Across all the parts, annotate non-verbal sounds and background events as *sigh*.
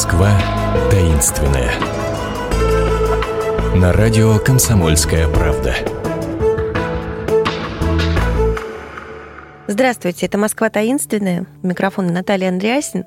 Москва таинственная. На радио «Комсомольская правда». Здравствуйте, это «Москва таинственная». Микрофон Наталья Андреасин.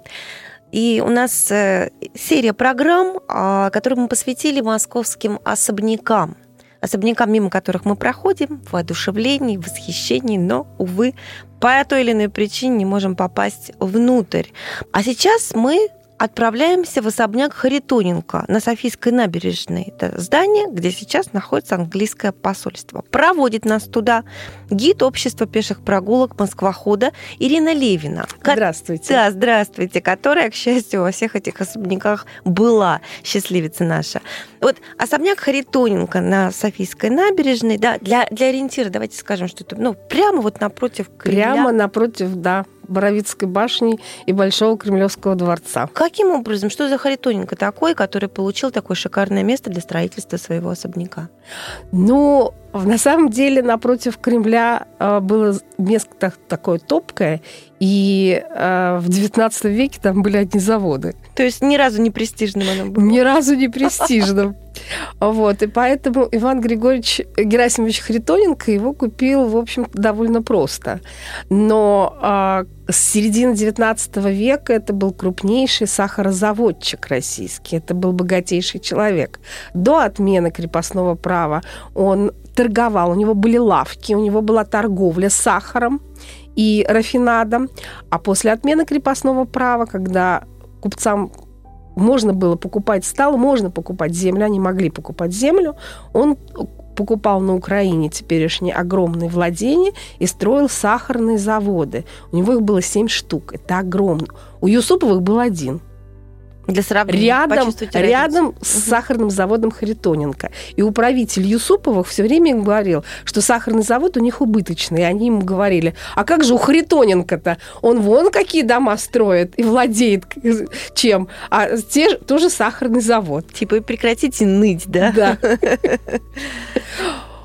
И у нас э, серия программ, а, которые мы посвятили московским особнякам особнякам, мимо которых мы проходим, в воодушевлении, в восхищении, но, увы, по той или иной причине не можем попасть внутрь. А сейчас мы отправляемся в особняк Харитоненко на Софийской набережной. Это здание, где сейчас находится английское посольство. Проводит нас туда гид общества пеших прогулок Москвохода Ирина Левина. Здравствуйте. Да, здравствуйте, которая, к счастью, во всех этих особняках была, счастливица наша. Вот особняк Харитоненко на Софийской набережной, да, для, для ориентира давайте скажем, что это ну, прямо вот напротив Кремля. Прямо напротив, да, Боровицкой башни и Большого Кремлевского дворца. Каким образом? Что за Харитоненко такой, который получил такое шикарное место для строительства своего особняка? Ну, на самом деле напротив Кремля э, было место такое топкое, и э, в XIX веке там были одни заводы. То есть ни разу не престижным оно было? Ни разу не престижным. Вот, и поэтому Иван Григорьевич Герасимович Харитоненко его купил, в общем, довольно просто. Но а, с середины XIX века это был крупнейший сахарозаводчик российский, это был богатейший человек. До отмены крепостного права он торговал, у него были лавки, у него была торговля сахаром и рафинадом. А после отмены крепостного права, когда купцам можно было покупать, стало можно покупать землю, они могли покупать землю, он покупал на Украине теперешние огромные владения и строил сахарные заводы. У него их было семь штук. Это огромно. У Юсуповых был один – для сравнения. Рядом, рядом с сахарным заводом Харитоненко. И управитель Юсуповых все время им говорил, что сахарный завод у них убыточный. И они ему говорили, а как же у Харитоненко-то? Он вон какие дома строит и владеет чем. А те, тоже сахарный завод. Типа прекратите ныть, да? Да. *laughs*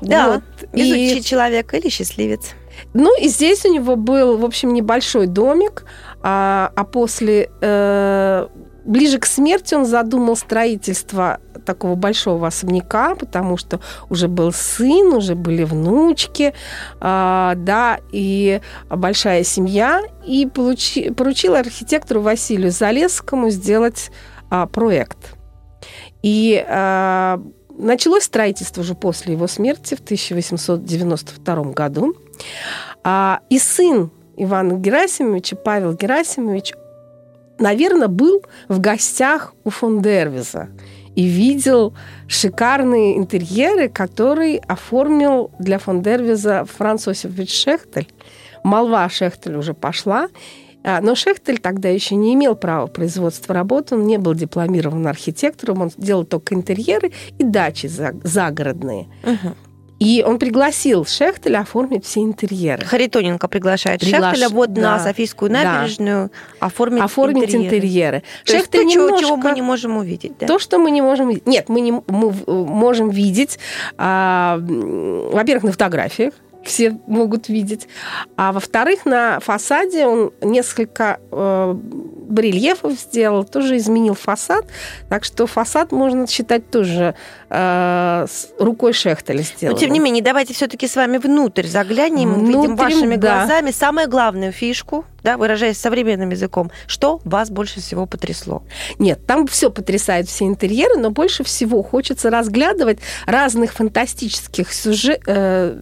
Да, везучий человек или счастливец. Ну, и здесь у него был, в общем, небольшой домик, а, а после э, ближе к смерти он задумал строительство такого большого особняка, потому что уже был сын, уже были внучки, э, да, и большая семья, и получи, поручил архитектору Василию Залесскому сделать э, проект. И э, началось строительство уже после его смерти в 1892 году. А, и сын Ивана Герасимовича, Павел Герасимович, наверное, был в гостях у фон Дервиза и видел шикарные интерьеры, которые оформил для фон Дервиза Франц Осипович Шехтель. Молва Шехтель уже пошла, а, но Шехтель тогда еще не имел права производства работы, он не был дипломированным архитектором, он делал только интерьеры и дачи загородные. Угу. И он пригласил Шехтеля оформить все интерьеры. Харитоненко приглашает Приглаш... Шехтеля вот да. на Софийскую набережную да. оформить, оформить интерьеры. интерьеры. То Шехтель есть то, немножко... чего мы не можем увидеть. Да? То, что мы не можем видеть. Нет, мы, не, мы можем видеть, а, во-первых, на фотографиях, все могут видеть. А во-вторых, на фасаде он несколько э, барельефов сделал, тоже изменил фасад. Так что фасад можно считать тоже э, с рукой Шехтеля сделан. Но тем не менее, давайте все-таки с вами внутрь заглянем, внутрь, видим вашими да. глазами самую главную фишку да, выражаясь современным языком, что вас больше всего потрясло? Нет, там все потрясает, все интерьеры, но больше всего хочется разглядывать разных фантастических сюжет, э,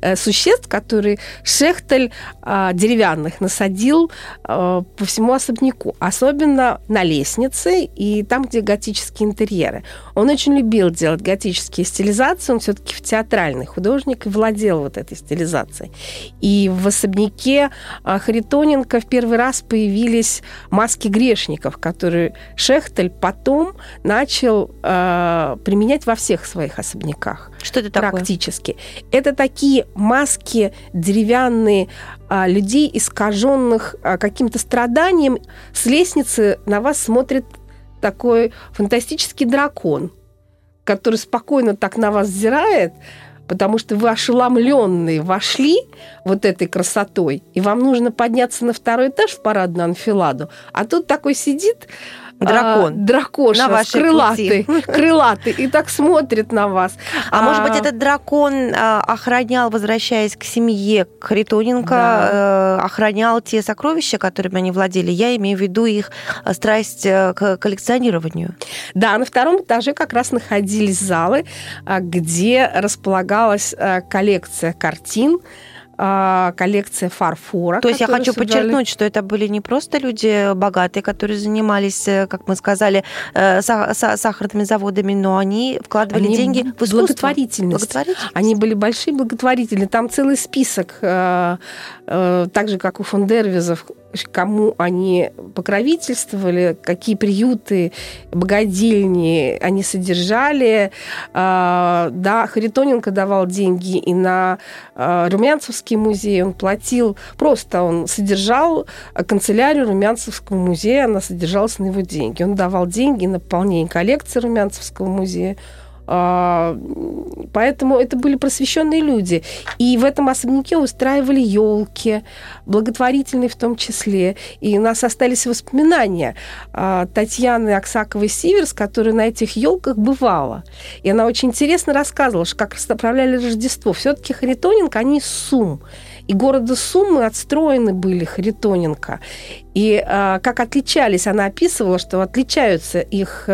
э, существ, которые Шехтель э, деревянных насадил э, по всему особняку, особенно на лестнице и там, где готические интерьеры. Он очень любил делать готические стилизации, он все-таки в театральный художник и владел вот этой стилизацией. И в особняке э, Харитонин Лукьяненко в первый раз появились маски грешников, которые Шехтель потом начал э, применять во всех своих особняках. Что это такое? Практически. Это такие маски деревянные э, людей, искаженных э, каким-то страданием. С лестницы на вас смотрит такой фантастический дракон, который спокойно так на вас взирает, потому что вы ошеломленные вошли вот этой красотой, и вам нужно подняться на второй этаж в парадную анфиладу, а тут такой сидит Дракон. А, дракоша, На вашей крылатый, пути. *laughs* крылатый, и так смотрит на вас. А, может быть, этот дракон а, охранял, возвращаясь к семье Харитоненко, э, охранял те сокровища, которыми они владели? Я имею в виду их а, страсть э, к коллекционированию. Да, на втором этаже как раз находились залы, а, где располагалась а, коллекция картин, а, коллекция фарфора. То есть я хочу собрали. подчеркнуть, что это были не просто люди богатые, которые занимались, э, как мы сказали, э, са- са- сахарными заводами, но они вкладывали Они деньги в искусство. благотворительность. Благотворительность. Они были большие благотворители. Там целый список, э, так же, как у фондервизов, кому они покровительствовали, какие приюты, богадельни они содержали. Э, Да, Харитоненко давал деньги и на э, Румянцевский музей. Он платил, просто он содержал канцелярию Румянцевского музея, она содержалась на его деньги. Он давал деньги на пополнение коллекции Румянцевского музея. А, Поэтому это были просвещенные люди. И в этом особняке устраивали елки, благотворительные в том числе. И у нас остались воспоминания а, Татьяны Аксаковой Сиверс, которая на этих елках бывала. И она очень интересно рассказывала, как расправляли Рождество. Все-таки Харитоненко, они из Сум. И города Сумы отстроены были Харитоненко. И а, как отличались, она описывала, что отличаются их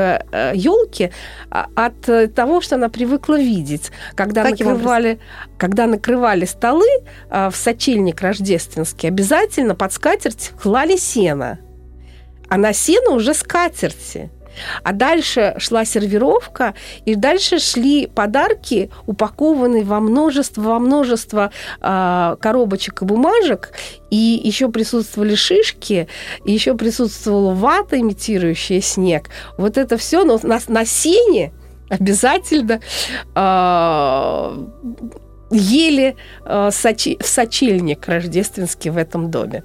елки от э, того, что она привыкла видеть. Когда Каким накрывали, когда накрывали столы а, в сочельник рождественский, обязательно под скатерть клали сено. А на сено уже скатерти. А дальше шла сервировка, и дальше шли подарки, упакованные во множество, во множество а, коробочек и бумажек, и еще присутствовали шишки, и еще присутствовала вата, имитирующая снег. Вот это все но на, на сене обязательно а, ели а, сочи- в сочельник рождественский в этом доме.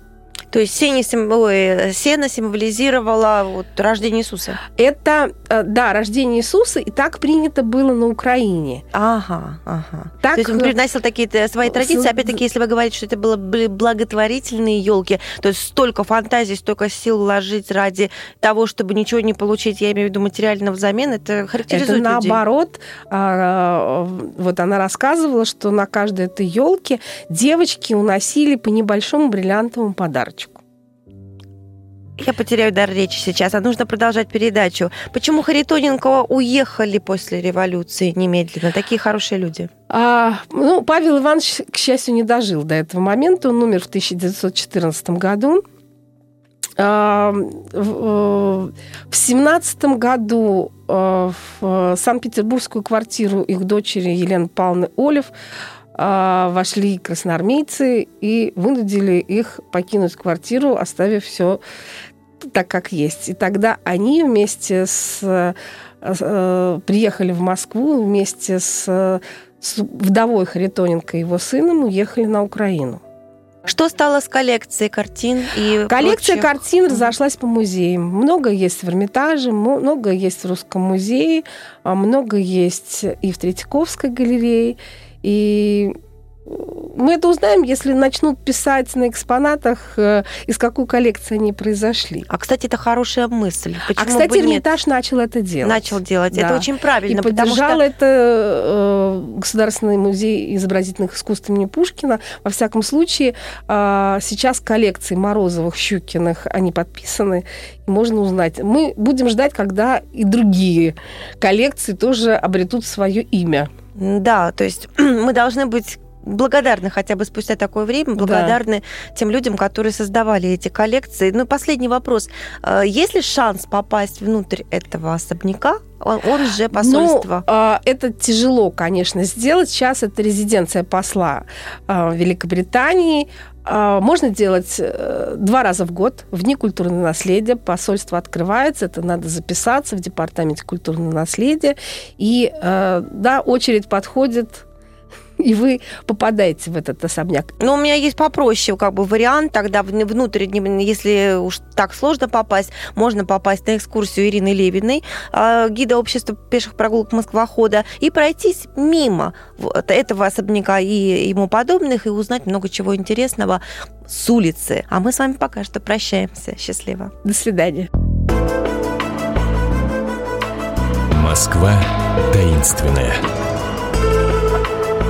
То есть сено, сим- ой, сено символизировало вот, рождение Иисуса. Это, э, да, рождение Иисуса, и так принято было на Украине. Ага, ага. Так, то есть он э, привносил такие свои традиции. Опять-таки, если вы говорите, что это было, были благотворительные елки, то есть столько фантазий, столько сил вложить ради того, чтобы ничего не получить, я имею в виду материального взамен, это Это характеризует людей. наоборот, а, вот она рассказывала, что на каждой этой елке девочки уносили по небольшому бриллиантовому подарочку. Я потеряю дар речи сейчас, а нужно продолжать передачу. Почему Харитоненко уехали после революции немедленно? Такие хорошие люди. А, ну, Павел Иванович, к счастью, не дожил до этого момента. Он умер в 1914 году. А, в в семнадцатом году а, в Санкт-Петербургскую квартиру их дочери Елены Павловны Олев вошли красноармейцы и вынудили их покинуть квартиру, оставив все так, как есть. И тогда они вместе с э, приехали в Москву вместе с, с вдовой Харитоненко и его сыном уехали на Украину. Что стало с коллекцией картин и Коллекция прочих? картин разошлась по музеям. Много есть в Эрмитаже, много есть в Русском музее, а много есть и в Третьяковской галерее. И мы это узнаем, если начнут писать на экспонатах, э, из какой коллекции они произошли. А, кстати, это хорошая мысль. Почему а, кстати, бы нет? Эрмитаж начал это делать. Начал делать. Да. Это очень И правильно, потому поддержал что это э, Государственный музей изобразительных искусств имени Пушкина. Во всяком случае, э, сейчас коллекции Морозовых, Щукиных, они подписаны, и можно узнать. Мы будем ждать, когда и другие коллекции тоже обретут свое имя. Да, то есть *clears throat* мы должны быть благодарны хотя бы спустя такое время, благодарны тем людям, которые создавали эти коллекции. Ну, последний вопрос. Э, Есть ли шанс попасть внутрь этого особняка? Он, он же посольство. Ну, а, это тяжело, конечно, сделать. Сейчас это резиденция посла а, Великобритании. А, Можно делать э, два раза в год в Дни культурного наследия. Посольство открывается, это надо записаться в Департаменте культурного наследия. И, э, да, очередь подходит, и вы попадаете в этот особняк. Но у меня есть попроще как бы вариант, тогда вн- внутрь, если уж так сложно попасть, можно попасть на экскурсию Ирины Левиной, э, гида общества пеших прогулок Москвохода, и пройтись мимо вот этого особняка и ему подобных, и узнать много чего интересного с улицы. А мы с вами пока что прощаемся. Счастливо. До свидания. Москва таинственная.